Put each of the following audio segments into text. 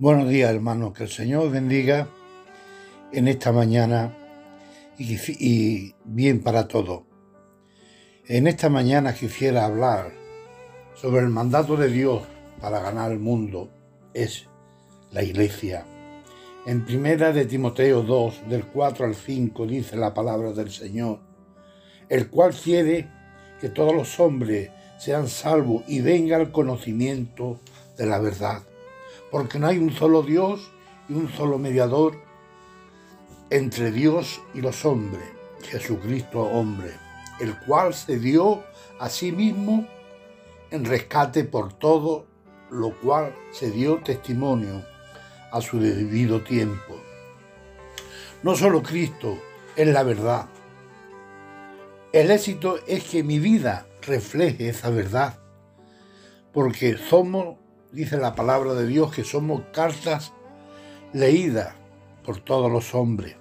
Buenos días, hermanos. Que el Señor bendiga en esta mañana y, bien para todos. En esta mañana quisiera hablar sobre el mandato de Dios para ganar el mundo. Es la iglesia. En primera de Timoteo 2, del 4 al 5, dice la palabra del Señor, el cual quiere que todos los hombres sean salvos y venga al conocimiento de la verdad porque no hay un solo Dios y un solo mediador entre Dios y los hombres, Jesucristo hombre, el cual se dio a sí mismo en rescate por todo, lo cual se dio testimonio a su debido tiempo. No solo Cristo es la verdad. El éxito es que mi vida refleje esa verdad, porque somos dice la palabra de Dios que somos cartas leídas por todos los hombres.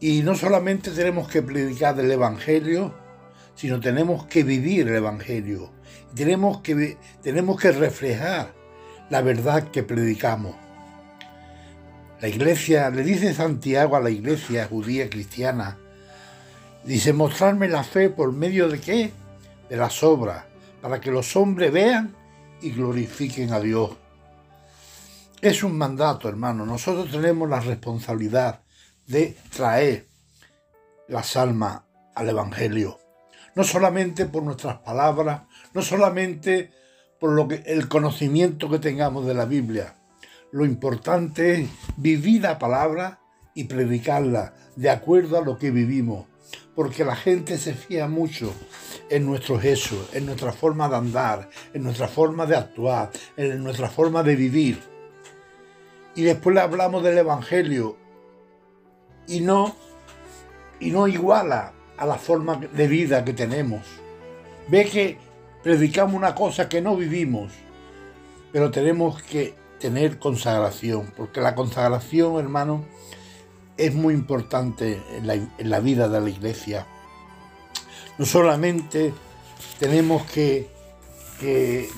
Y no solamente tenemos que predicar el Evangelio, sino tenemos que vivir el Evangelio. Tenemos que, tenemos que reflejar la verdad que predicamos. La iglesia, le dice Santiago a la iglesia judía cristiana, dice, mostrarme la fe por medio de qué? De las obras, para que los hombres vean y glorifiquen a Dios. Es un mandato, hermano. Nosotros tenemos la responsabilidad de traer las almas al Evangelio. No solamente por nuestras palabras, no solamente por lo que, el conocimiento que tengamos de la Biblia. Lo importante es vivir la palabra y predicarla de acuerdo a lo que vivimos. Porque la gente se fía mucho en nuestro Jesús, en nuestra forma de andar, en nuestra forma de actuar, en nuestra forma de vivir. Y después le hablamos del Evangelio y no, y no iguala a la forma de vida que tenemos. Ve que predicamos una cosa que no vivimos, pero tenemos que tener consagración, porque la consagración, hermano, es muy importante en la, en la vida de la iglesia. No solamente tenemos que,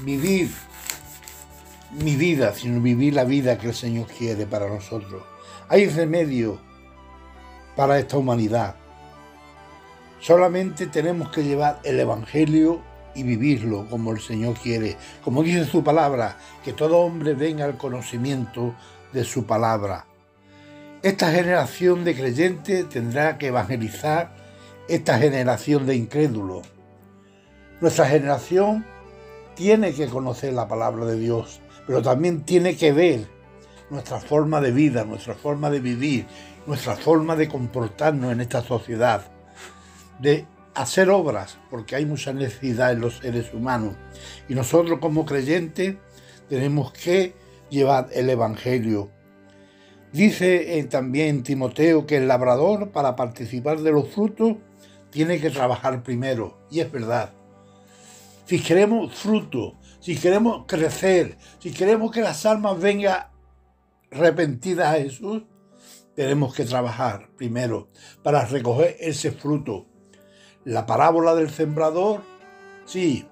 vivir mi vida, sino vivir la vida que el Señor quiere para nosotros. Hay remedio para esta humanidad. Solamente tenemos que llevar el Evangelio y vivirlo como el Señor quiere. Como dice su palabra, que todo hombre venga al conocimiento de su palabra. Esta generación de creyentes tendrá que evangelizar esta generación de incrédulos. Nuestra generación tiene que conocer la palabra de Dios, pero también tiene que ver nuestra forma de vida, nuestra forma de vivir, nuestra forma de comportarnos en esta sociedad, de hacer obras, porque hay mucha necesidad en los seres humanos. Y nosotros como creyentes tenemos que llevar el Evangelio. Dice también Timoteo que el labrador para participar de los frutos tiene que trabajar primero, y es verdad. Si queremos fruto, si queremos crecer, si queremos que las almas vengan arrepentidas a Jesús, tenemos que trabajar primero para recoger ese fruto. La parábola del sembrador, sí,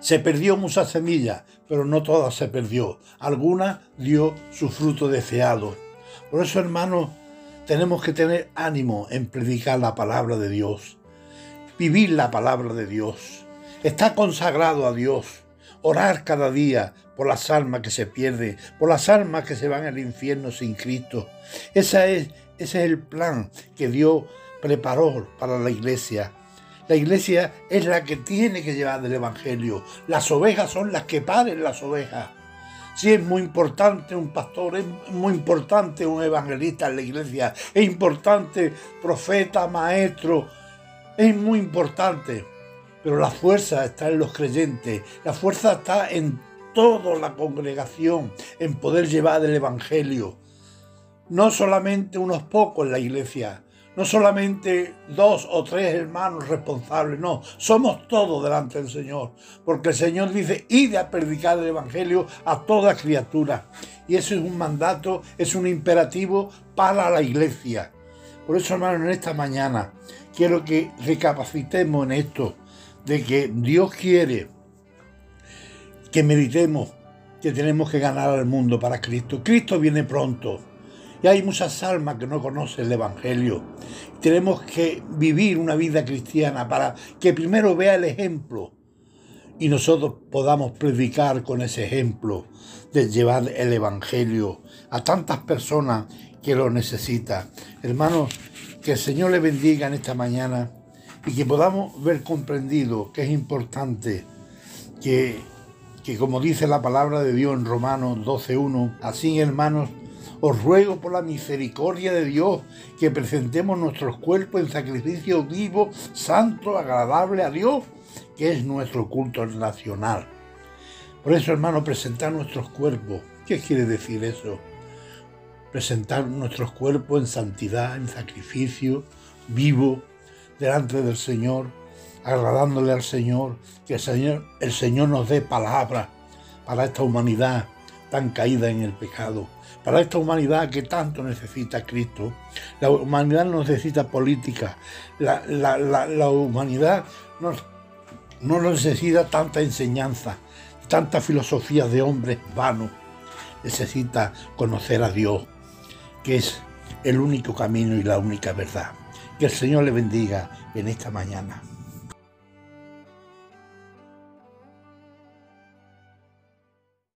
se perdió mucha semilla, pero no toda se perdió. Alguna dio su fruto deseado. Por eso, hermanos, tenemos que tener ánimo en predicar la palabra de Dios, vivir la palabra de Dios, estar consagrado a Dios, orar cada día por las almas que se pierden, por las almas que se van al infierno sin Cristo. Esa es, ese es el plan que Dios preparó para la iglesia. La iglesia es la que tiene que llevar el Evangelio. Las ovejas son las que paren las ovejas. Sí, es muy importante un pastor, es muy importante un evangelista en la iglesia, es importante profeta, maestro, es muy importante. Pero la fuerza está en los creyentes, la fuerza está en toda la congregación, en poder llevar el Evangelio. No solamente unos pocos en la iglesia, no solamente dos o tres hermanos responsables, no, somos todos delante del Señor, porque el Señor dice, id a predicar el Evangelio a toda criatura. Y eso es un mandato, es un imperativo para la iglesia. Por eso, hermanos, en esta mañana quiero que recapacitemos en esto, de que Dios quiere que meditemos que tenemos que ganar al mundo para Cristo. Cristo viene pronto. Hay muchas almas que no conocen el Evangelio. Tenemos que vivir una vida cristiana para que primero vea el ejemplo y nosotros podamos predicar con ese ejemplo de llevar el Evangelio a tantas personas que lo necesitan. Hermanos, que el Señor le bendiga en esta mañana y que podamos ver comprendido que es importante que, que como dice la palabra de Dios en Romanos 12.1, así hermanos, os ruego por la misericordia de Dios que presentemos nuestros cuerpos en sacrificio vivo, santo, agradable a Dios, que es nuestro culto nacional. Por eso, hermano, presentar nuestros cuerpos. ¿Qué quiere decir eso? Presentar nuestros cuerpos en santidad, en sacrificio, vivo, delante del Señor, agradándole al Señor, que el Señor, el Señor nos dé palabra para esta humanidad tan caída en el pecado, para esta humanidad que tanto necesita Cristo. La humanidad no necesita política, la, la humanidad no, no necesita tanta enseñanza, tanta filosofía de hombres vanos. Necesita conocer a Dios, que es el único camino y la única verdad. Que el Señor le bendiga en esta mañana.